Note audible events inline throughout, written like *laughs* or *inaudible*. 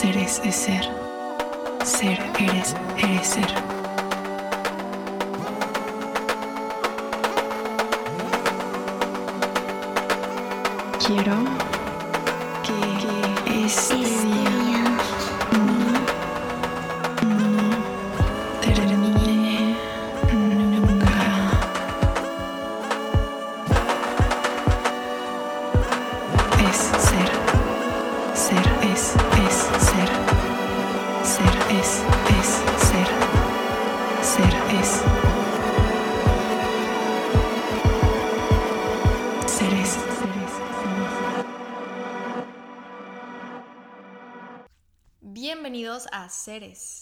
Seres es ser. Ser eres, eres ser. Quiero que este día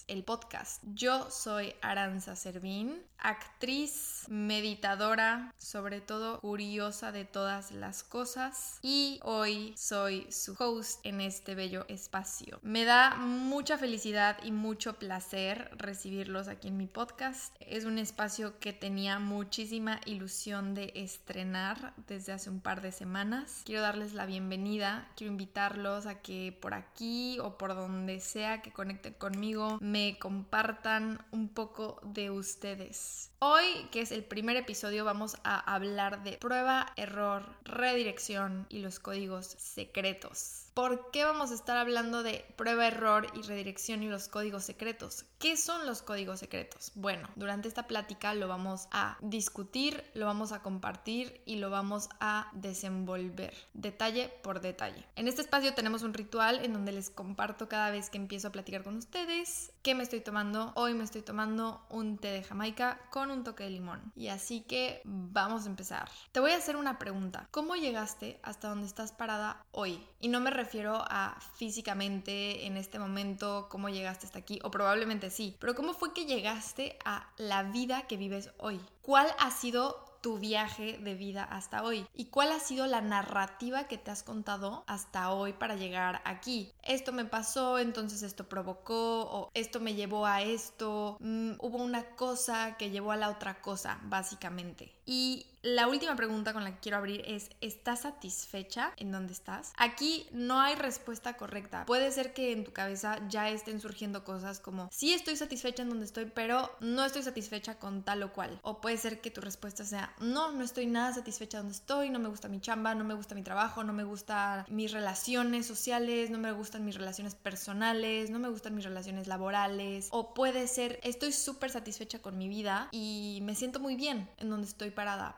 El podcast. Yo soy Aranza Servín, actriz, meditadora, sobre todo curiosa de todas las cosas y hoy soy su host en este bello espacio. Me da mucha felicidad y mucho placer recibirlos aquí en mi podcast. Es un espacio que tenía muchísima ilusión de estrenar desde hace un par de semanas. Quiero darles la bienvenida, quiero invitarlos a que por aquí o por donde sea que conecten conmigo me compartan un poco de ustedes. Hoy, que es el primer episodio, vamos a hablar de prueba, error, redirección y los códigos secretos. ¿Por qué vamos a estar hablando de prueba, error y redirección y los códigos secretos? ¿Qué son los códigos secretos? Bueno, durante esta plática lo vamos a discutir, lo vamos a compartir y lo vamos a desenvolver, detalle por detalle. En este espacio tenemos un ritual en donde les comparto cada vez que empiezo a platicar con ustedes qué me estoy tomando. Hoy me estoy tomando un té de Jamaica con un toque de limón. Y así que vamos a empezar. Te voy a hacer una pregunta. ¿Cómo llegaste hasta donde estás parada hoy? Y no me refiero a físicamente en este momento, cómo llegaste hasta aquí, o probablemente sí, pero cómo fue que llegaste a la vida que vives hoy. ¿Cuál ha sido tu viaje de vida hasta hoy y cuál ha sido la narrativa que te has contado hasta hoy para llegar aquí. Esto me pasó, entonces esto provocó o esto me llevó a esto, mm, hubo una cosa que llevó a la otra cosa, básicamente. Y la última pregunta con la que quiero abrir es, ¿estás satisfecha en donde estás? Aquí no hay respuesta correcta. Puede ser que en tu cabeza ya estén surgiendo cosas como, sí estoy satisfecha en donde estoy, pero no estoy satisfecha con tal o cual. O puede ser que tu respuesta sea, no, no estoy nada satisfecha donde estoy, no me gusta mi chamba, no me gusta mi trabajo, no me gustan mis relaciones sociales, no me gustan mis relaciones personales, no me gustan mis relaciones laborales. O puede ser, estoy súper satisfecha con mi vida y me siento muy bien en donde estoy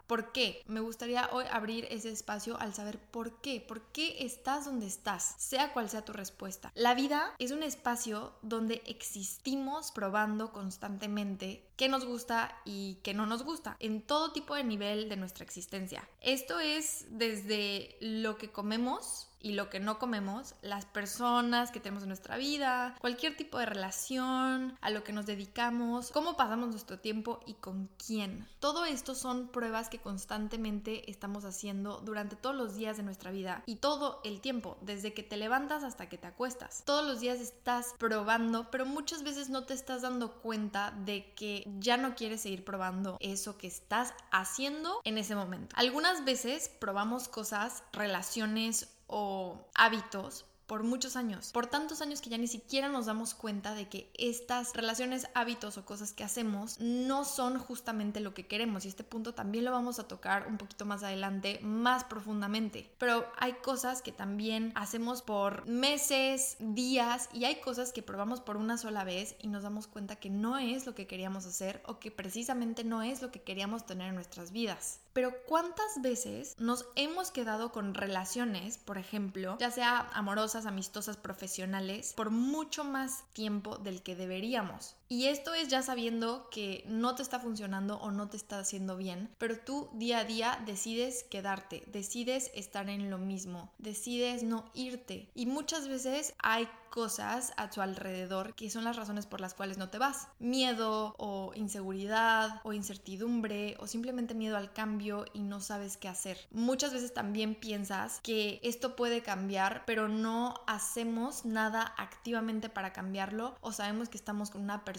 ¿Por qué? Me gustaría hoy abrir ese espacio al saber por qué, por qué estás donde estás, sea cual sea tu respuesta. La vida es un espacio donde existimos probando constantemente qué nos gusta y qué no nos gusta en todo tipo de nivel de nuestra existencia. Esto es desde lo que comemos y lo que no comemos, las personas que tenemos en nuestra vida, cualquier tipo de relación, a lo que nos dedicamos, cómo pasamos nuestro tiempo y con quién. Todo esto son pruebas que constantemente estamos haciendo durante todos los días de nuestra vida y todo el tiempo, desde que te levantas hasta que te acuestas. Todos los días estás probando, pero muchas veces no te estás dando cuenta de que ya no quieres seguir probando eso que estás haciendo en ese momento. Algunas veces probamos cosas, relaciones o hábitos por muchos años, por tantos años que ya ni siquiera nos damos cuenta de que estas relaciones, hábitos o cosas que hacemos no son justamente lo que queremos y este punto también lo vamos a tocar un poquito más adelante, más profundamente. Pero hay cosas que también hacemos por meses, días y hay cosas que probamos por una sola vez y nos damos cuenta que no es lo que queríamos hacer o que precisamente no es lo que queríamos tener en nuestras vidas. Pero ¿cuántas veces nos hemos quedado con relaciones, por ejemplo, ya sea amorosas, amistosas, profesionales, por mucho más tiempo del que deberíamos? Y esto es ya sabiendo que no te está funcionando o no te está haciendo bien, pero tú día a día decides quedarte, decides estar en lo mismo, decides no irte. Y muchas veces hay cosas a tu alrededor que son las razones por las cuales no te vas. Miedo o inseguridad o incertidumbre o simplemente miedo al cambio y no sabes qué hacer. Muchas veces también piensas que esto puede cambiar, pero no hacemos nada activamente para cambiarlo o sabemos que estamos con una persona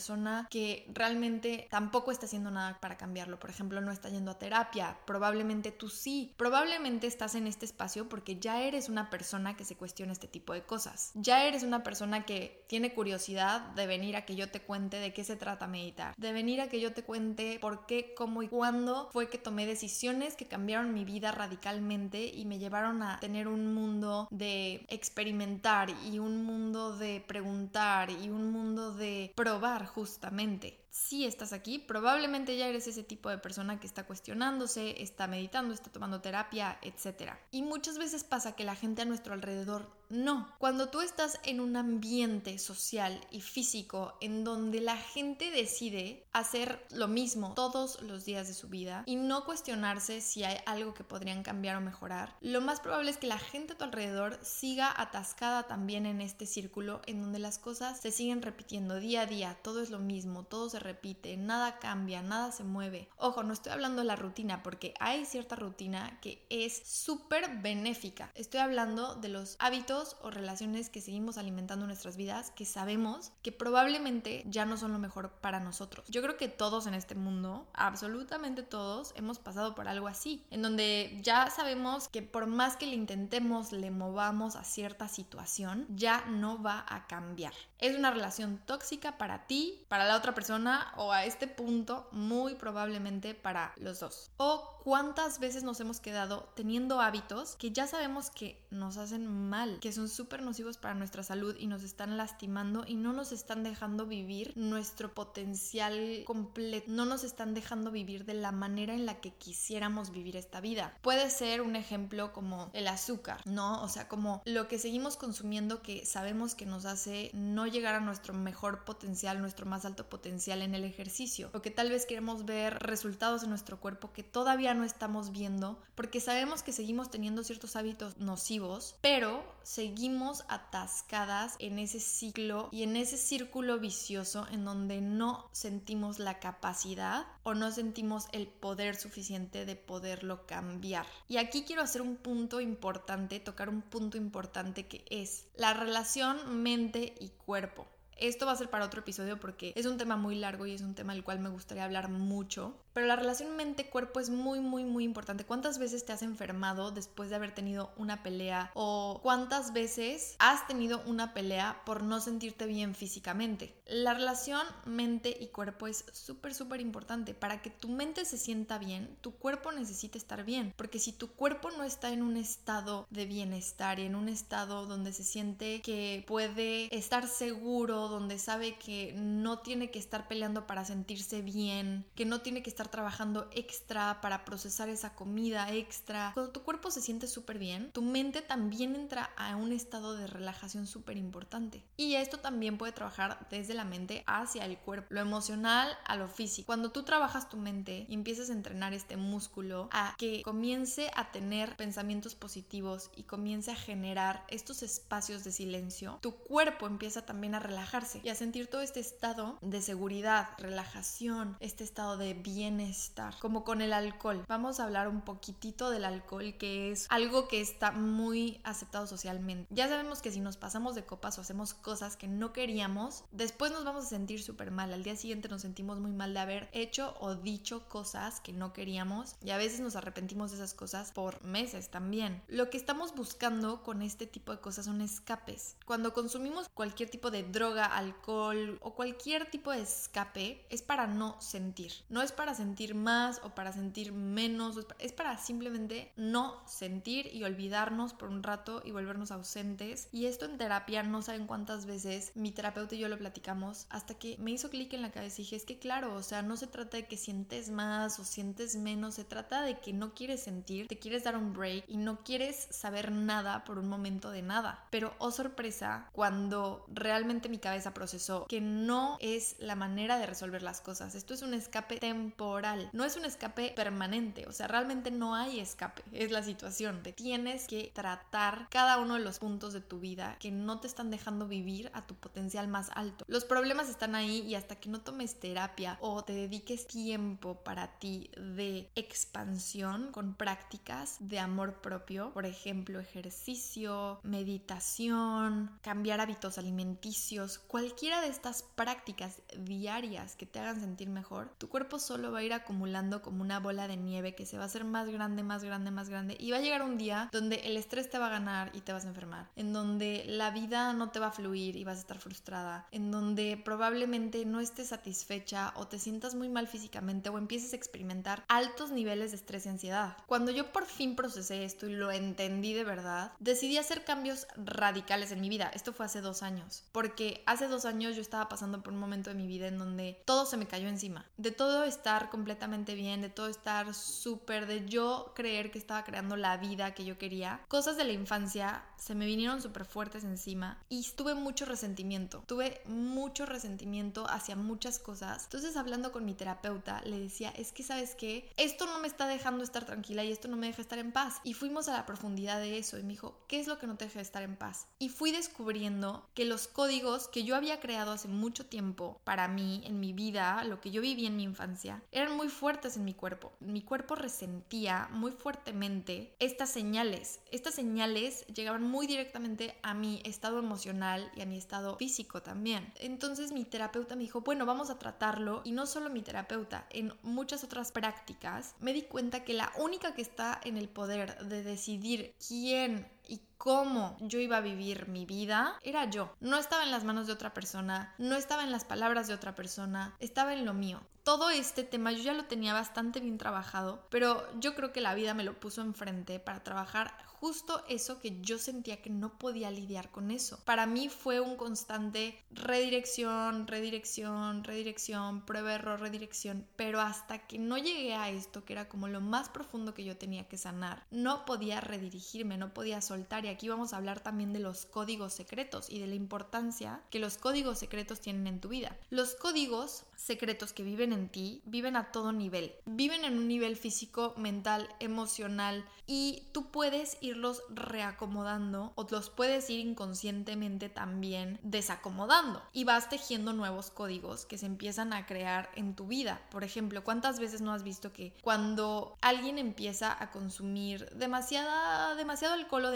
que realmente tampoco está haciendo nada para cambiarlo. Por ejemplo, no está yendo a terapia. Probablemente tú sí. Probablemente estás en este espacio porque ya eres una persona que se cuestiona este tipo de cosas. Ya eres una persona que tiene curiosidad de venir a que yo te cuente de qué se trata meditar. De venir a que yo te cuente por qué, cómo y cuándo fue que tomé decisiones que cambiaron mi vida radicalmente y me llevaron a tener un mundo de experimentar y un mundo de preguntar y un mundo de probar justamente si estás aquí, probablemente ya eres ese tipo de persona que está cuestionándose, está meditando, está tomando terapia, etc. Y muchas veces pasa que la gente a nuestro alrededor no. Cuando tú estás en un ambiente social y físico en donde la gente decide hacer lo mismo todos los días de su vida y no cuestionarse si hay algo que podrían cambiar o mejorar, lo más probable es que la gente a tu alrededor siga atascada también en este círculo en donde las cosas se siguen repitiendo día a día, todo es lo mismo, todo se repite, nada cambia, nada se mueve. Ojo, no estoy hablando de la rutina porque hay cierta rutina que es súper benéfica. Estoy hablando de los hábitos o relaciones que seguimos alimentando en nuestras vidas que sabemos que probablemente ya no son lo mejor para nosotros. Yo creo que todos en este mundo, absolutamente todos, hemos pasado por algo así, en donde ya sabemos que por más que le intentemos, le movamos a cierta situación, ya no va a cambiar. Es una relación tóxica para ti, para la otra persona o a este punto muy probablemente para los dos. O cuántas veces nos hemos quedado teniendo hábitos que ya sabemos que nos hacen mal, que son súper nocivos para nuestra salud y nos están lastimando y no nos están dejando vivir nuestro potencial completo, no nos están dejando vivir de la manera en la que quisiéramos vivir esta vida. Puede ser un ejemplo como el azúcar, ¿no? O sea, como lo que seguimos consumiendo que sabemos que nos hace no llegar a nuestro mejor potencial, nuestro más alto potencial en el ejercicio, o que tal vez queremos ver resultados en nuestro cuerpo que todavía no estamos viendo, porque sabemos que seguimos teniendo ciertos hábitos nocivos, pero seguimos atascadas en ese ciclo y en ese círculo vicioso en donde no sentimos la capacidad o no sentimos el poder suficiente de poderlo cambiar. Y aquí quiero hacer un punto importante, tocar un punto importante que es la relación mente y cuerpo. Esto va a ser para otro episodio porque es un tema muy largo y es un tema del cual me gustaría hablar mucho. Pero la relación mente-cuerpo es muy, muy, muy importante. ¿Cuántas veces te has enfermado después de haber tenido una pelea? ¿O cuántas veces has tenido una pelea por no sentirte bien físicamente? La relación mente y cuerpo es súper, súper importante. Para que tu mente se sienta bien, tu cuerpo necesita estar bien. Porque si tu cuerpo no está en un estado de bienestar y en un estado donde se siente que puede estar seguro, donde sabe que no tiene que estar peleando para sentirse bien, que no tiene que estar trabajando extra para procesar esa comida extra. Cuando tu cuerpo se siente súper bien, tu mente también entra a un estado de relajación súper importante. Y esto también puede trabajar desde la mente hacia el cuerpo, lo emocional a lo físico. Cuando tú trabajas tu mente y empiezas a entrenar este músculo a que comience a tener pensamientos positivos y comience a generar estos espacios de silencio, tu cuerpo empieza también a relajarse y a sentir todo este estado de seguridad, relajación, este estado de bien estar como con el alcohol. Vamos a hablar un poquitito del alcohol, que es algo que está muy aceptado socialmente. Ya sabemos que si nos pasamos de copas o hacemos cosas que no queríamos, después nos vamos a sentir súper mal. Al día siguiente nos sentimos muy mal de haber hecho o dicho cosas que no queríamos y a veces nos arrepentimos de esas cosas por meses también. Lo que estamos buscando con este tipo de cosas son escapes. Cuando consumimos cualquier tipo de droga, alcohol o cualquier tipo de escape, es para no sentir. No es para sentir más o para sentir menos, es para simplemente no sentir y olvidarnos por un rato y volvernos ausentes. Y esto en terapia no saben cuántas veces mi terapeuta y yo lo platicamos hasta que me hizo clic en la cabeza y dije, es que claro, o sea, no se trata de que sientes más o sientes menos, se trata de que no quieres sentir, te quieres dar un break y no quieres saber nada por un momento de nada. Pero, oh sorpresa, cuando realmente mi cabeza procesó que no es la manera de resolver las cosas, esto es un escape temporal no es un escape permanente, o sea, realmente no hay escape, es la situación. Te tienes que tratar cada uno de los puntos de tu vida que no te están dejando vivir a tu potencial más alto. Los problemas están ahí y hasta que no tomes terapia o te dediques tiempo para ti de expansión con prácticas de amor propio, por ejemplo, ejercicio, meditación, cambiar hábitos alimenticios, cualquiera de estas prácticas diarias que te hagan sentir mejor, tu cuerpo solo va a ir acumulando como una bola de nieve que se va a hacer más grande, más grande, más grande. Y va a llegar un día donde el estrés te va a ganar y te vas a enfermar. En donde la vida no te va a fluir y vas a estar frustrada. En donde probablemente no estés satisfecha o te sientas muy mal físicamente o empieces a experimentar altos niveles de estrés y ansiedad. Cuando yo por fin procesé esto y lo entendí de verdad, decidí hacer cambios radicales en mi vida. Esto fue hace dos años. Porque hace dos años yo estaba pasando por un momento de mi vida en donde todo se me cayó encima. De todo estar completamente bien, de todo estar súper, de yo creer que estaba creando la vida que yo quería. Cosas de la infancia se me vinieron súper fuertes encima y tuve mucho resentimiento. Tuve mucho resentimiento hacia muchas cosas. Entonces hablando con mi terapeuta le decía, es que sabes que esto no me está dejando estar tranquila y esto no me deja estar en paz. Y fuimos a la profundidad de eso y me dijo, ¿qué es lo que no te deja estar en paz? Y fui descubriendo que los códigos que yo había creado hace mucho tiempo para mí, en mi vida, lo que yo viví en mi infancia, eran muy fuertes en mi cuerpo. Mi cuerpo resentía muy fuertemente estas señales. Estas señales llegaban muy directamente a mi estado emocional y a mi estado físico también. Entonces mi terapeuta me dijo, bueno, vamos a tratarlo. Y no solo mi terapeuta, en muchas otras prácticas me di cuenta que la única que está en el poder de decidir quién y cómo yo iba a vivir mi vida era yo. No estaba en las manos de otra persona, no estaba en las palabras de otra persona, estaba en lo mío. Todo este tema yo ya lo tenía bastante bien trabajado, pero yo creo que la vida me lo puso enfrente para trabajar justo eso que yo sentía que no podía lidiar con eso. Para mí fue un constante redirección, redirección, redirección, prueba, error, redirección, pero hasta que no llegué a esto, que era como lo más profundo que yo tenía que sanar, no podía redirigirme, no podía soltar. Aquí vamos a hablar también de los códigos secretos y de la importancia que los códigos secretos tienen en tu vida. Los códigos secretos que viven en ti viven a todo nivel. Viven en un nivel físico, mental, emocional y tú puedes irlos reacomodando o los puedes ir inconscientemente también desacomodando y vas tejiendo nuevos códigos que se empiezan a crear en tu vida. Por ejemplo, ¿cuántas veces no has visto que cuando alguien empieza a consumir demasiada demasiado alcohol o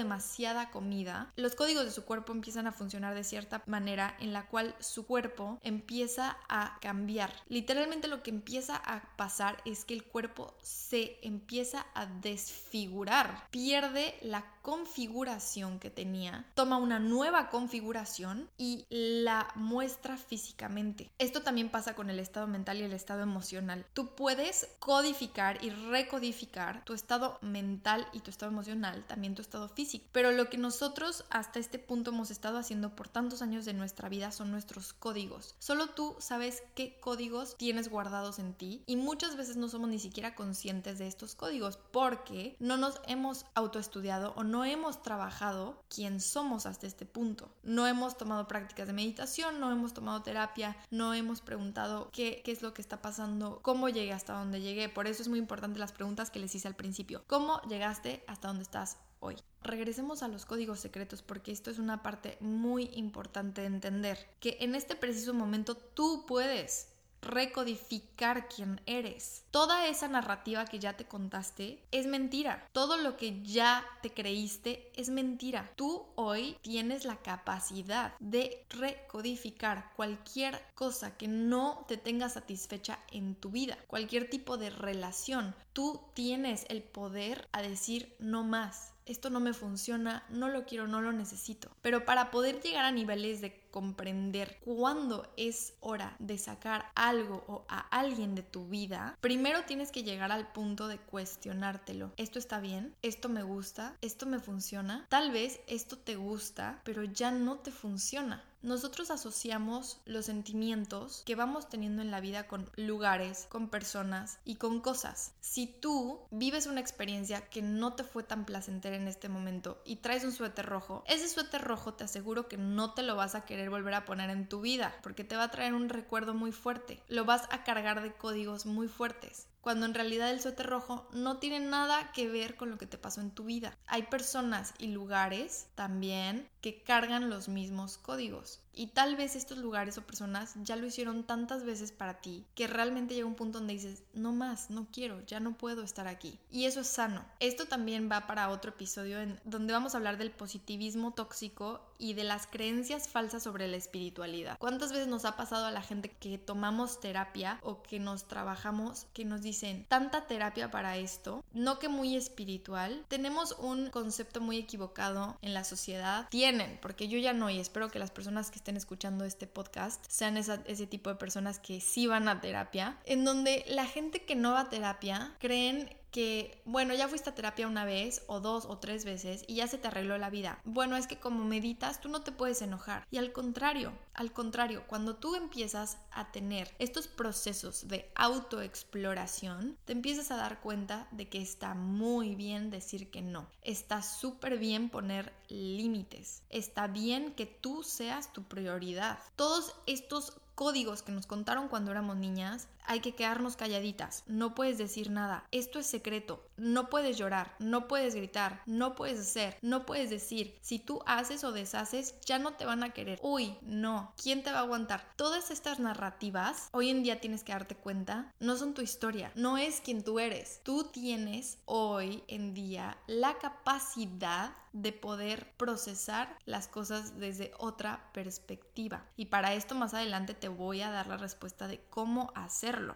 comida, los códigos de su cuerpo empiezan a funcionar de cierta manera en la cual su cuerpo empieza a cambiar. Literalmente lo que empieza a pasar es que el cuerpo se empieza a desfigurar, pierde la configuración que tenía, toma una nueva configuración y la muestra físicamente. Esto también pasa con el estado mental y el estado emocional. Tú puedes codificar y recodificar tu estado mental y tu estado emocional, también tu estado físico. Pero lo que nosotros hasta este punto hemos estado haciendo por tantos años de nuestra vida son nuestros códigos. Solo tú sabes qué códigos tienes guardados en ti y muchas veces no somos ni siquiera conscientes de estos códigos porque no nos hemos autoestudiado o no hemos trabajado quién somos hasta este punto. No hemos tomado prácticas de meditación, no hemos tomado terapia, no hemos preguntado qué es lo que está pasando, cómo llegué hasta donde llegué. Por eso es muy importante las preguntas que les hice al principio. ¿Cómo llegaste hasta donde estás hoy? regresemos a los códigos secretos porque esto es una parte muy importante de entender que en este preciso momento tú puedes recodificar quién eres. Toda esa narrativa que ya te contaste es mentira. Todo lo que ya te creíste es mentira. Tú hoy tienes la capacidad de recodificar cualquier cosa que no te tenga satisfecha en tu vida, cualquier tipo de relación. Tú tienes el poder a decir no más esto no me funciona, no lo quiero, no lo necesito. Pero para poder llegar a niveles de comprender cuándo es hora de sacar algo o a alguien de tu vida, primero tienes que llegar al punto de cuestionártelo. ¿Esto está bien? ¿Esto me gusta? ¿Esto me funciona? Tal vez esto te gusta, pero ya no te funciona. Nosotros asociamos los sentimientos que vamos teniendo en la vida con lugares, con personas y con cosas. Si tú vives una experiencia que no te fue tan placentera en este momento y traes un suéter rojo, ese suéter rojo te aseguro que no te lo vas a querer volver a poner en tu vida porque te va a traer un recuerdo muy fuerte. Lo vas a cargar de códigos muy fuertes. Cuando en realidad el suéter rojo no tiene nada que ver con lo que te pasó en tu vida. Hay personas y lugares también que cargan los mismos códigos. Y tal vez estos lugares o personas ya lo hicieron tantas veces para ti que realmente llega un punto donde dices, no más, no quiero, ya no puedo estar aquí. Y eso es sano. Esto también va para otro episodio en donde vamos a hablar del positivismo tóxico y de las creencias falsas sobre la espiritualidad. ¿Cuántas veces nos ha pasado a la gente que tomamos terapia o que nos trabajamos que nos dicen tanta terapia para esto? No que muy espiritual. Tenemos un concepto muy equivocado en la sociedad. Tienen, porque yo ya no y espero que las personas que estén escuchando este podcast sean ese tipo de personas que sí van a terapia, en donde la gente que no va a terapia creen que, bueno, ya fuiste a terapia una vez o dos o tres veces y ya se te arregló la vida. Bueno, es que como meditas, tú no te puedes enojar. Y al contrario, al contrario, cuando tú empiezas a tener estos procesos de autoexploración, te empiezas a dar cuenta de que está muy bien decir que no. Está súper bien poner límites. Está bien que tú seas tu prioridad. Todos estos códigos que nos contaron cuando éramos niñas, hay que quedarnos calladitas, no puedes decir nada, esto es secreto, no puedes llorar, no puedes gritar, no puedes hacer, no puedes decir, si tú haces o deshaces, ya no te van a querer. Uy, no, ¿quién te va a aguantar? Todas estas narrativas, hoy en día tienes que darte cuenta, no son tu historia, no es quien tú eres. Tú tienes hoy en día la capacidad de poder procesar las cosas desde otra perspectiva. Y para esto más adelante te voy a dar la respuesta de cómo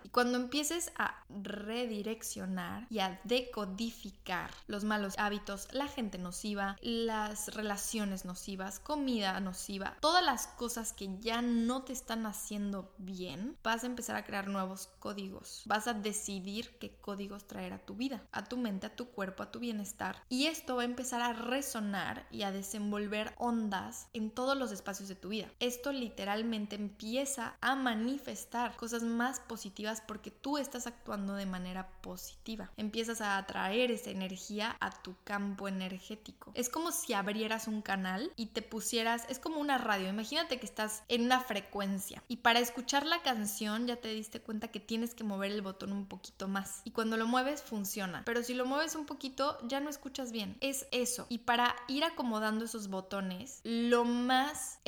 Y cuando empieces a redireccionar y a decodificar los malos hábitos, la gente nociva, las relaciones nocivas, comida nociva, todas las cosas que ya no te están haciendo bien, vas a empezar a crear nuevos códigos. Vas a decidir qué códigos traer a tu vida, a tu mente, a tu cuerpo, a tu bienestar. Y esto va a empezar a resonar y a desenvolver ondas en todos los espacios de tu vida. Esto literalmente empieza a manifestar cosas más positivas porque tú estás actuando de manera positiva. Empiezas a atraer esa energía a tu campo energético. Es como si abrieras un canal y te pusieras, es como una radio. Imagínate que estás en una frecuencia y para escuchar la canción ya te diste cuenta que tienes que mover el botón un poquito más. Y cuando lo mueves funciona. Pero si lo mueves un poquito ya no escuchas bien. Es eso. Y para ir acomodando esos botones, lo más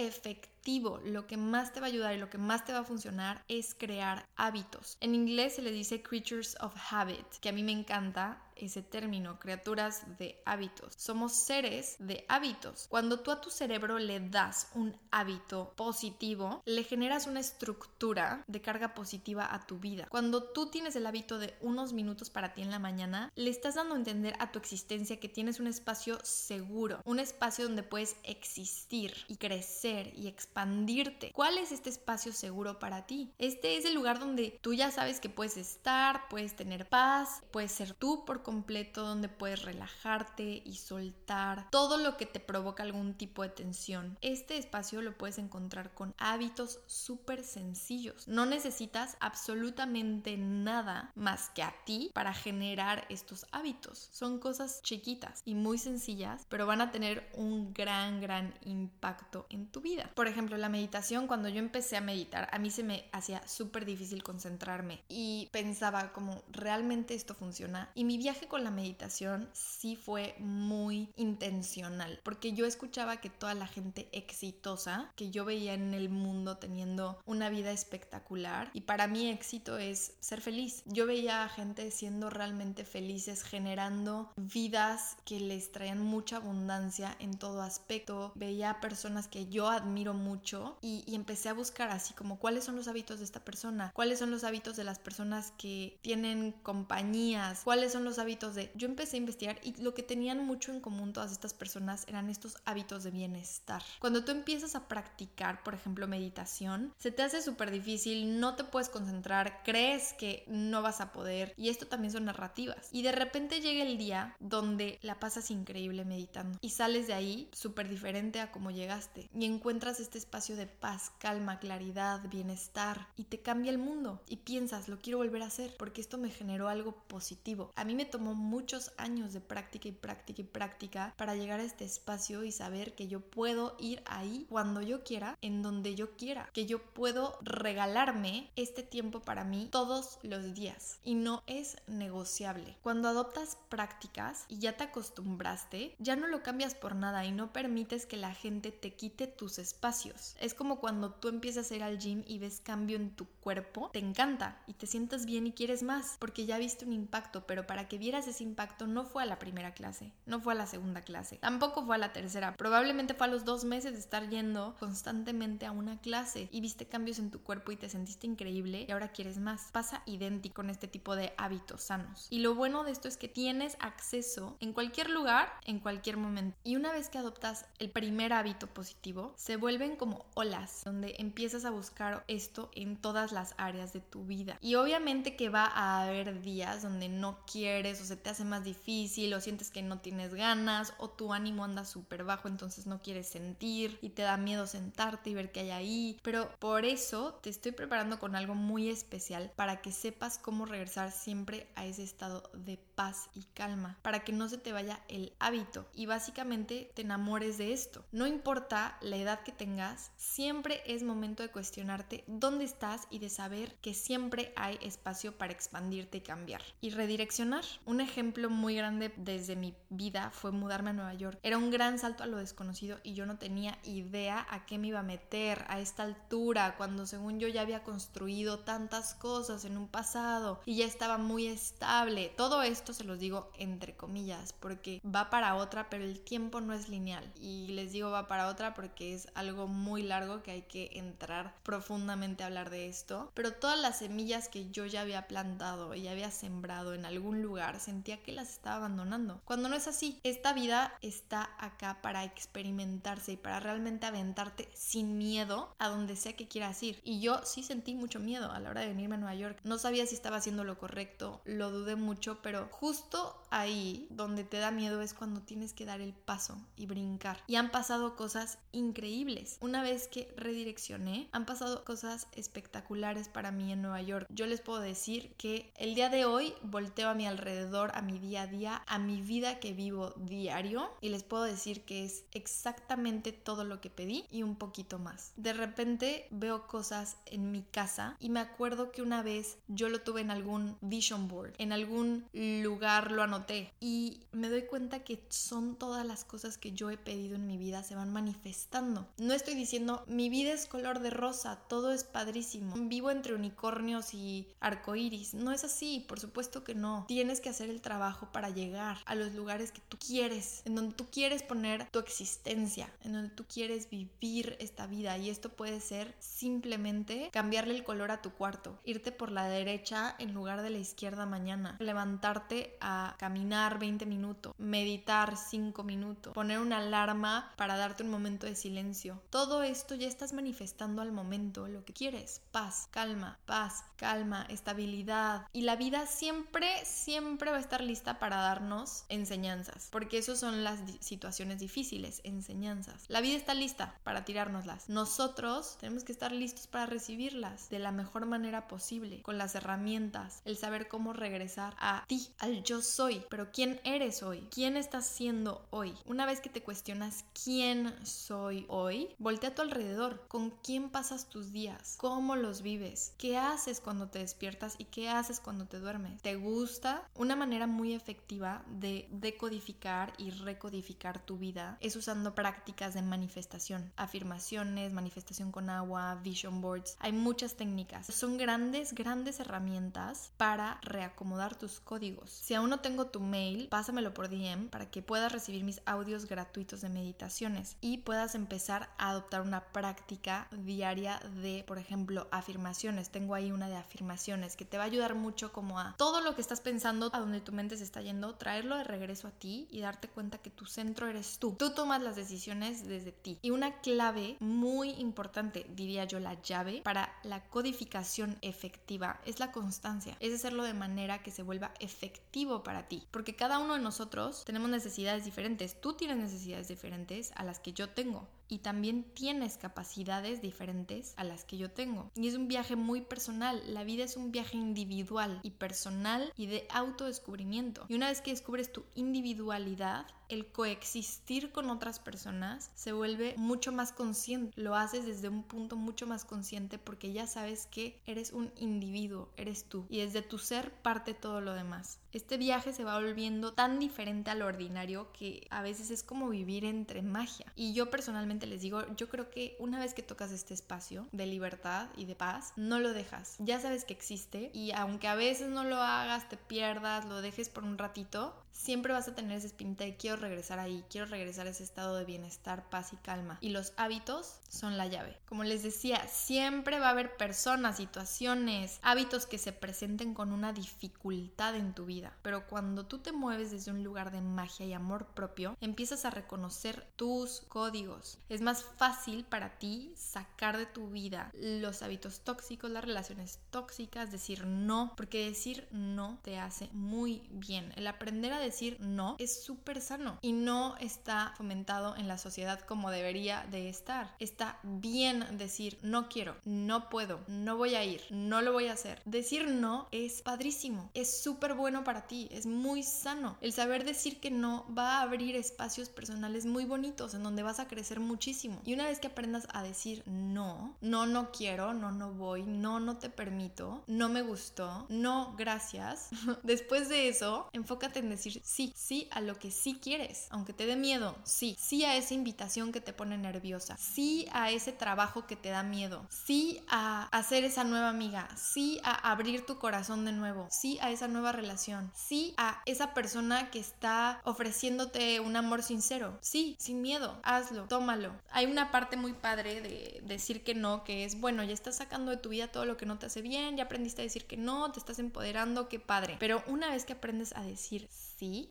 lo que más te va a ayudar y lo que más te va a funcionar es crear hábitos. En inglés se le dice creatures of habit, que a mí me encanta ese término, criaturas de hábitos. Somos seres de hábitos. Cuando tú a tu cerebro le das un hábito positivo, le generas una estructura de carga positiva a tu vida. Cuando tú tienes el hábito de unos minutos para ti en la mañana, le estás dando a entender a tu existencia que tienes un espacio seguro, un espacio donde puedes existir y crecer y expandirte. ¿Cuál es este espacio seguro para ti? Este es el lugar donde tú ya sabes que puedes estar, puedes tener paz, puedes ser tú por completo donde puedes relajarte y soltar todo lo que te provoca algún tipo de tensión. Este espacio lo puedes encontrar con hábitos súper sencillos. No necesitas absolutamente nada más que a ti para generar estos hábitos. Son cosas chiquitas y muy sencillas, pero van a tener un gran, gran impacto en tu vida. Por ejemplo, la meditación, cuando yo empecé a meditar, a mí se me hacía súper difícil concentrarme y pensaba como, ¿realmente esto funciona? Y mi viaje con la meditación sí fue muy intencional, porque yo escuchaba que toda la gente exitosa que yo veía en el mundo teniendo una vida espectacular y para mí éxito es ser feliz. Yo veía a gente siendo realmente felices, generando vidas que les traían mucha abundancia en todo aspecto. Veía personas que yo admiro mucho y, y empecé a buscar así como cuáles son los hábitos de esta persona, cuáles son los hábitos de las personas que tienen compañías, cuáles son los hábitos de... Yo empecé a investigar y lo que tenían mucho en común todas estas personas eran estos hábitos de bienestar. Cuando tú empiezas a practicar, por ejemplo, meditación, se te hace súper difícil, no te puedes concentrar, crees que no vas a poder y esto también son narrativas. Y de repente llega el día donde la pasas increíble meditando y sales de ahí súper diferente a como llegaste y encuentras este espacio de paz, calma, claridad, bienestar y te cambia el mundo y piensas, lo quiero volver a hacer porque esto me generó algo positivo. A mí me tomó muchos años de práctica y práctica y práctica para llegar a este espacio y saber que yo puedo ir ahí cuando yo quiera, en donde yo quiera, que yo puedo regalarme este tiempo para mí todos los días y no es negociable. Cuando adoptas prácticas y ya te acostumbraste, ya no lo cambias por nada y no permites que la gente te quite tus espacios. Es como cuando tú empiezas a ir al gym y ves cambio en tu cuerpo, te encanta y te sientas bien y quieres más porque ya viste un impacto, pero para que vieras ese impacto no fue a la primera clase, no fue a la segunda clase, tampoco fue a la tercera, probablemente fue a los dos meses de estar yendo constantemente a una clase y viste cambios en tu cuerpo y te sentiste increíble y ahora quieres más. Pasa idéntico con este tipo de hábitos sanos. Y lo bueno de esto es que tienes acceso en cualquier lugar, en cualquier momento. Y una vez que adoptas el primer hábito positivo, se vuelven como olas, donde empiezas a buscar esto en todas las áreas de tu vida. Y obviamente que va a haber días donde no quieres o se te hace más difícil o sientes que no tienes ganas o tu ánimo anda súper bajo, entonces no quieres sentir y te da miedo sentarte y ver qué hay ahí. Pero por eso te estoy preparando con algo muy especial para que sepas cómo regresar siempre a ese estado de paz y calma, para que no se te vaya el hábito y básicamente te enamores de esto. No importa la edad que tengas, siempre es momento de cuestionarte dónde estás y de saber que siempre hay espacio para expandirte y cambiar y redireccionar. Un ejemplo muy grande desde mi vida fue mudarme a Nueva York. Era un gran salto a lo desconocido y yo no tenía idea a qué me iba a meter a esta altura cuando según yo ya había construido tantas cosas en un pasado y ya estaba muy estable. Todo esto se los digo entre comillas porque va para otra pero el tiempo no es lineal y les digo va para otra porque es algo muy largo que hay que entrar profundamente a hablar de esto. Pero todas las semillas que yo ya había plantado y había sembrado en algún lugar sentía que las estaba abandonando. Cuando no es así, esta vida está acá para experimentarse y para realmente aventarte sin miedo a donde sea que quieras ir. Y yo sí sentí mucho miedo a la hora de venirme a Nueva York. No sabía si estaba haciendo lo correcto, lo dudé mucho, pero justo ahí donde te da miedo es cuando tienes que dar el paso y brincar. Y han pasado cosas increíbles. Una vez que redireccioné, han pasado cosas espectaculares para mí en Nueva York. Yo les puedo decir que el día de hoy volteo a mi alrededor, a mi día a día, a mi vida que vivo diario y les puedo decir que es exactamente todo lo que pedí y un poquito más. De repente veo cosas en mi casa y me acuerdo que una vez yo lo tuve en algún vision board, en algún lugar lo anoté y me doy cuenta que son todas las cosas que yo he pedido en mi vida se van manifestando. No estoy diciendo mi vida es color de rosa, todo es padrísimo, vivo entre unicornios y arcoíris. No es así, por supuesto que no. Tienes que hacer el trabajo para llegar a los lugares que tú quieres, en donde tú quieres poner tu existencia, en donde tú quieres vivir esta vida y esto puede ser simplemente cambiarle el color a tu cuarto, irte por la derecha en lugar de la izquierda mañana, levantarte a caminar 20 minutos, meditar 5 minutos, poner una alarma para darte un momento de silencio. Todo esto ya estás manifestando al momento lo que quieres, paz, calma, paz, calma, estabilidad y la vida siempre, siempre va a estar lista para darnos enseñanzas, porque eso son las situaciones difíciles, enseñanzas. La vida está lista para tirárnoslas. Nosotros tenemos que estar listos para recibirlas de la mejor manera posible, con las herramientas, el saber cómo regresar a ti, al yo soy, pero quién eres hoy, quién estás siendo hoy. Una vez que te cuestionas quién soy hoy, voltea a tu alrededor, con quién pasas tus días, cómo los vives, qué haces cuando te despiertas y qué haces cuando te duermes. ¿Te gusta? Manera muy efectiva de decodificar y recodificar tu vida es usando prácticas de manifestación, afirmaciones, manifestación con agua, vision boards. Hay muchas técnicas. Son grandes, grandes herramientas para reacomodar tus códigos. Si aún no tengo tu mail, pásamelo por DM para que puedas recibir mis audios gratuitos de meditaciones y puedas empezar a adoptar una práctica diaria de, por ejemplo, afirmaciones. Tengo ahí una de afirmaciones que te va a ayudar mucho como a todo lo que estás pensando, a donde tu mente se está yendo, traerlo de regreso a ti y darte cuenta que tu centro eres tú. Tú tomas las decisiones desde ti. Y una clave muy importante, diría yo, la llave para la codificación efectiva es la constancia. Es hacerlo de manera que se vuelva efectivo para ti. Porque cada uno de nosotros tenemos necesidades diferentes. Tú tienes necesidades diferentes a las que yo tengo. y también tienes capacidades diferentes a las que yo tengo. Y es un viaje muy personal, la vida es un viaje individual y personal y de autodescubrimiento. Y una vez que descubres tu individualidad, el coexistir con otras personas se vuelve mucho más consciente. Lo haces desde un punto mucho más consciente porque ya sabes que eres un individuo, eres tú. Y desde tu ser parte todo lo demás. Este viaje se va volviendo tan diferente a lo ordinario que a veces es como vivir entre magia. Y yo personalmente les digo, yo creo que una vez que tocas este espacio de libertad y de paz, no lo dejas. Ya sabes que existe y aunque a veces no lo hagas, te pierdas, lo dejes por un ratito, siempre vas a tener esa espinita de quiero regresar ahí, quiero regresar a ese estado de bienestar, paz y calma. Y los hábitos son la llave. Como les decía, siempre va a haber personas, situaciones, hábitos que se presenten con una dificultad en tu vida. Pero cuando tú te mueves desde un lugar de magia y amor propio, empiezas a reconocer tus códigos. Es más fácil para ti sacar de tu vida los hábitos tóxicos, las relaciones tóxicas, decir no, porque decir no te hace muy bien. El aprender a decir no es súper sano y no está fomentado en la sociedad como debería de estar. Está bien decir no quiero, no puedo, no voy a ir, no lo voy a hacer. Decir no es padrísimo, es súper bueno para ti, es muy sano. El saber decir que no va a abrir espacios personales muy bonitos en donde vas a crecer muchísimo. Y una vez que aprendas a decir no, no, no quiero, no, no voy, no, no te permito, no me gustó, no, gracias. *laughs* Después de eso, enfócate en decir sí, sí a lo que sí quieres, aunque te dé miedo, sí, sí a esa invitación que te pone nerviosa, sí a ese trabajo que te da miedo, sí a hacer esa nueva amiga, sí a abrir tu corazón de nuevo, sí a esa nueva relación, sí a esa persona que está ofreciéndote un amor sincero, sí, sin miedo, hazlo, tómalo. Hay una parte muy padre de decir que no, que es, bueno, ya estás sacando de tu vida todo lo que no te hace bien, ya aprendiste a decir que no, te estás empoderando, qué padre. Pero una vez que aprendes a decir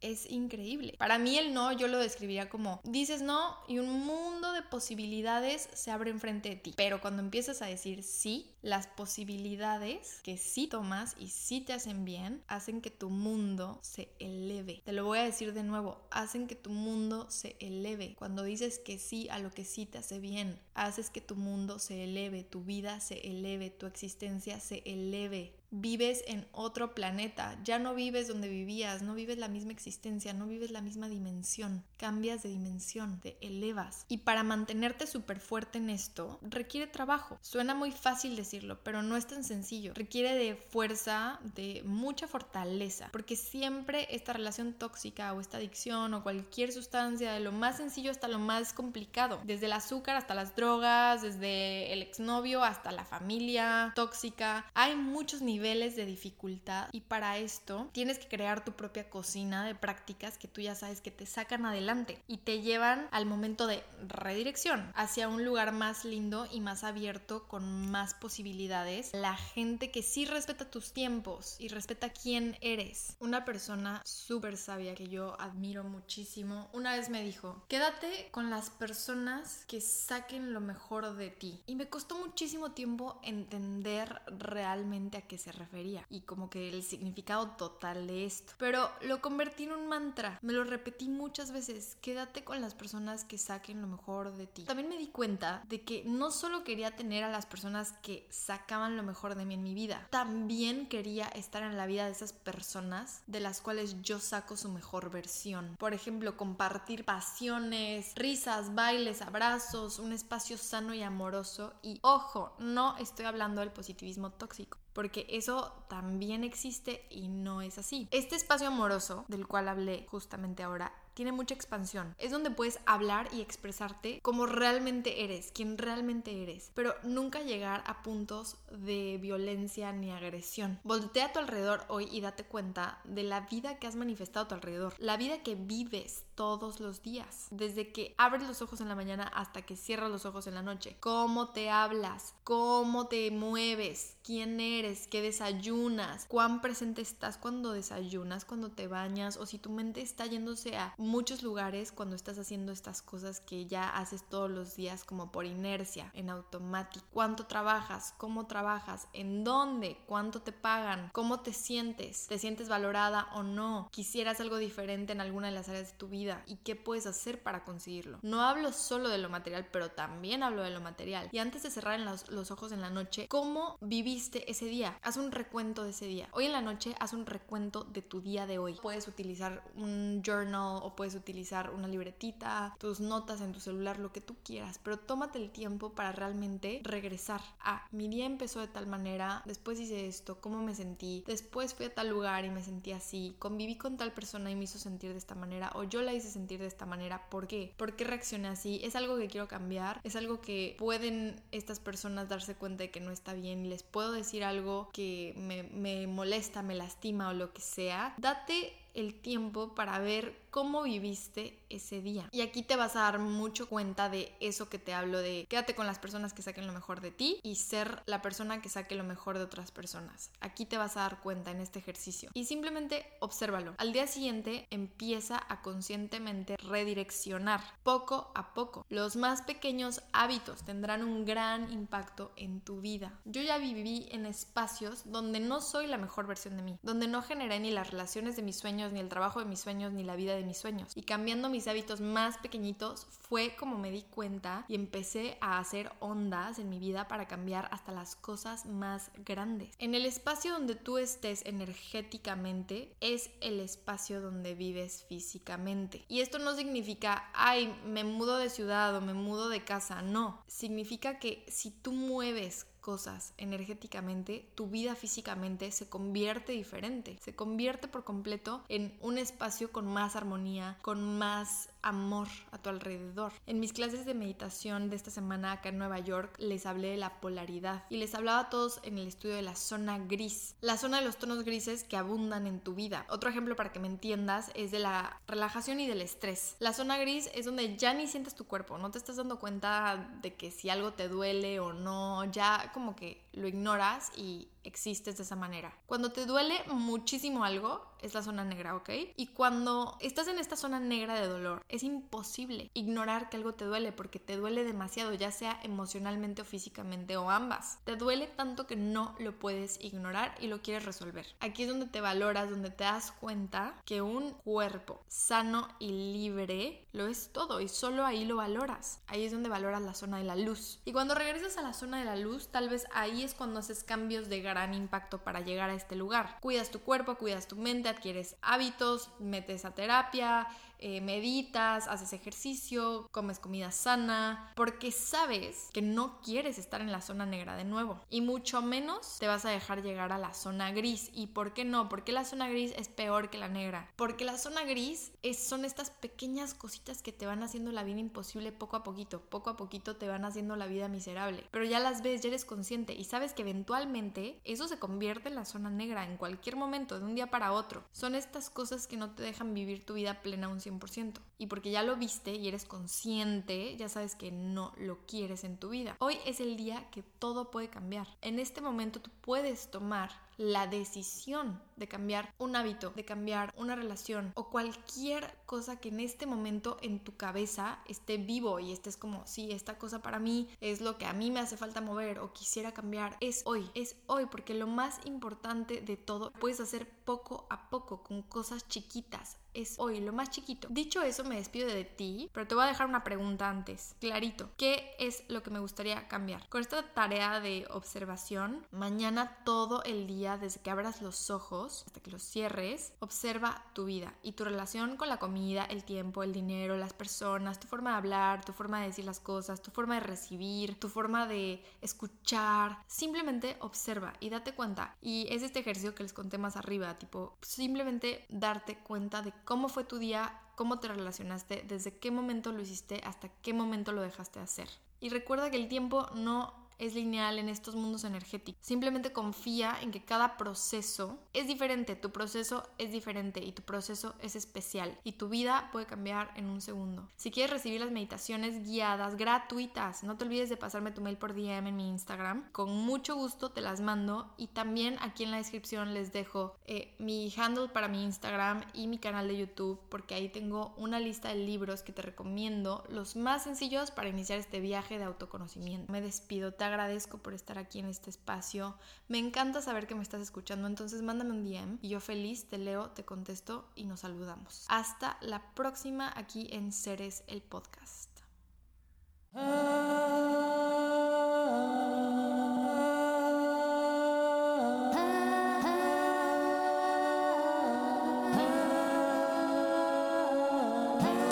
es increíble. Para mí el no yo lo describiría como dices no y un mundo de posibilidades se abre enfrente de ti. Pero cuando empiezas a decir sí, las posibilidades que sí tomas y sí te hacen bien hacen que tu mundo se eleve. Te lo voy a decir de nuevo, hacen que tu mundo se eleve. Cuando dices que sí a lo que sí te hace bien, haces que tu mundo se eleve, tu vida se eleve, tu existencia se eleve vives en otro planeta, ya no vives donde vivías, no vives la misma existencia, no vives la misma dimensión, cambias de dimensión, te elevas. Y para mantenerte súper fuerte en esto, requiere trabajo. Suena muy fácil decirlo, pero no es tan sencillo. Requiere de fuerza, de mucha fortaleza, porque siempre esta relación tóxica o esta adicción o cualquier sustancia, de lo más sencillo hasta lo más complicado, desde el azúcar hasta las drogas, desde el exnovio hasta la familia tóxica, hay muchos niveles de dificultad y para esto tienes que crear tu propia cocina de prácticas que tú ya sabes que te sacan adelante y te llevan al momento de redirección hacia un lugar más lindo y más abierto con más posibilidades. La gente que sí respeta tus tiempos y respeta quién eres. Una persona súper sabia que yo admiro muchísimo una vez me dijo, quédate con las personas que saquen lo mejor de ti. Y me costó muchísimo tiempo entender realmente a qué se refería y como que el significado total de esto. Pero lo convertí en un mantra, me lo repetí muchas veces, quédate con las personas que saquen lo mejor de ti. También me di cuenta de que no solo quería tener a las personas que sacaban lo mejor de mí en mi vida, también quería estar en la vida de esas personas de las cuales yo saco su mejor versión. Por ejemplo, compartir pasiones, risas, bailes, abrazos, un espacio sano y amoroso. Y ojo, no estoy hablando del positivismo tóxico porque eso también existe y no es así. Este espacio amoroso del cual hablé justamente ahora tiene mucha expansión. Es donde puedes hablar y expresarte como realmente eres, quien realmente eres, pero nunca llegar a puntos de violencia ni agresión. Voltea a tu alrededor hoy y date cuenta de la vida que has manifestado a tu alrededor, la vida que vives todos los días, desde que abres los ojos en la mañana hasta que cierras los ojos en la noche. Cómo te hablas, cómo te mueves, quién eres, qué desayunas, cuán presente estás cuando desayunas, cuando te bañas o si tu mente está yéndose a muchos lugares cuando estás haciendo estas cosas que ya haces todos los días como por inercia, en automático. ¿Cuánto trabajas? ¿Cómo trabajas? ¿En dónde? ¿Cuánto te pagan? ¿Cómo te sientes? ¿Te sientes valorada o no? ¿Quisieras algo diferente en alguna de las áreas de tu vida? ¿Y qué puedes hacer para conseguirlo? No hablo solo de lo material, pero también hablo de lo material. Y antes de cerrar los, los ojos en la noche, ¿cómo viviste ese día? Haz un recuento de ese día. Hoy en la noche haz un recuento de tu día de hoy. Puedes utilizar un journal o puedes utilizar una libretita, tus notas en tu celular, lo que tú quieras, pero tómate el tiempo para realmente regresar a mi día empezó de tal manera, después hice esto, cómo me sentí, después fui a tal lugar y me sentí así, conviví con tal persona y me hizo sentir de esta manera o yo la hice sentir de esta manera, ¿por qué? ¿Por qué reaccioné así? ¿Es algo que quiero cambiar? ¿Es algo que pueden estas personas darse cuenta de que no está bien les puedo decir algo que me, me molesta, me lastima o lo que sea? Date el tiempo para ver cómo viviste ese día. Y aquí te vas a dar mucho cuenta de eso que te hablo de quédate con las personas que saquen lo mejor de ti y ser la persona que saque lo mejor de otras personas. Aquí te vas a dar cuenta en este ejercicio. Y simplemente obsérvalo. Al día siguiente empieza a conscientemente redireccionar poco a poco. Los más pequeños hábitos tendrán un gran impacto en tu vida. Yo ya viví en espacios donde no soy la mejor versión de mí, donde no generé ni las relaciones de mis sueños, ni el trabajo de mis sueños, ni la vida de mis sueños. Y cambiando mis hábitos más pequeñitos fue como me di cuenta y empecé a hacer ondas en mi vida para cambiar hasta las cosas más grandes. En el espacio donde tú estés energéticamente es el espacio donde vives físicamente. Y esto no significa, ay, me mudo de ciudad o me mudo de casa, no. Significa que si tú mueves cosas energéticamente, tu vida físicamente se convierte diferente, se convierte por completo en un espacio con más armonía, con más amor a tu alrededor. En mis clases de meditación de esta semana acá en Nueva York les hablé de la polaridad y les hablaba a todos en el estudio de la zona gris, la zona de los tonos grises que abundan en tu vida. Otro ejemplo para que me entiendas es de la relajación y del estrés. La zona gris es donde ya ni sientes tu cuerpo, no te estás dando cuenta de que si algo te duele o no, ya como que lo ignoras y existes de esa manera. Cuando te duele muchísimo algo, es la zona negra, ¿ok? Y cuando estás en esta zona negra de dolor, es imposible ignorar que algo te duele porque te duele demasiado, ya sea emocionalmente o físicamente o ambas. Te duele tanto que no lo puedes ignorar y lo quieres resolver. Aquí es donde te valoras, donde te das cuenta que un cuerpo sano y libre lo es todo y solo ahí lo valoras. Ahí es donde valoras la zona de la luz. Y cuando regresas a la zona de la luz, tal vez ahí es cuando haces cambios de gran impacto para llegar a este lugar. Cuidas tu cuerpo, cuidas tu mente, adquieres hábitos, metes a terapia, eh, meditas, haces ejercicio, comes comida sana, porque sabes que no quieres estar en la zona negra de nuevo. Y mucho menos te vas a dejar llegar a la zona gris. ¿Y por qué no? Porque la zona gris es peor que la negra. Porque la zona gris es, son estas pequeñas cositas que te van haciendo la vida imposible poco a poquito. Poco a poquito te van haciendo la vida miserable. Pero ya las ves, ya eres consciente y sabes que eventualmente eso se convierte en la zona negra en cualquier momento, de un día para otro. Son estas cosas que no te dejan vivir tu vida plena un 100%. Y porque ya lo viste y eres consciente, ya sabes que no lo quieres en tu vida. Hoy es el día que todo puede cambiar. En este momento tú puedes tomar la decisión de cambiar un hábito, de cambiar una relación o cualquier cosa que en este momento en tu cabeza esté vivo y estés como, sí, esta cosa para mí es lo que a mí me hace falta mover o quisiera cambiar, es hoy, es hoy, porque lo más importante de todo puedes hacer poco a poco con cosas chiquitas, es hoy, lo más chiquito. Dicho eso, me despido de ti, pero te voy a dejar una pregunta antes, clarito. ¿Qué es lo que me gustaría cambiar? Con esta tarea de observación, mañana todo el día, desde que abras los ojos hasta que los cierres, observa tu vida y tu relación con la comida, el tiempo, el dinero, las personas, tu forma de hablar, tu forma de decir las cosas, tu forma de recibir, tu forma de escuchar. Simplemente observa y date cuenta. Y es este ejercicio que les conté más arriba, tipo, simplemente darte cuenta de cómo fue tu día, cómo te relacionaste, desde qué momento lo hiciste hasta qué momento lo dejaste hacer. Y recuerda que el tiempo no es lineal en estos mundos energéticos. Simplemente confía en que cada proceso es diferente, tu proceso es diferente y tu proceso es especial y tu vida puede cambiar en un segundo. Si quieres recibir las meditaciones guiadas gratuitas, no te olvides de pasarme tu mail por DM en mi Instagram. Con mucho gusto te las mando y también aquí en la descripción les dejo eh, mi handle para mi Instagram y mi canal de YouTube porque ahí tengo una lista de libros que te recomiendo, los más sencillos para iniciar este viaje de autoconocimiento. Me despido, agradezco por estar aquí en este espacio. Me encanta saber que me estás escuchando, entonces mándame un DM y yo feliz te leo, te contesto y nos saludamos. Hasta la próxima aquí en Seres el podcast.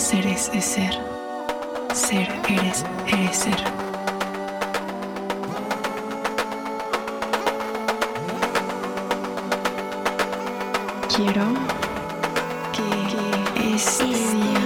Seres es ser. Ser eres, eres ser. Quiero que este día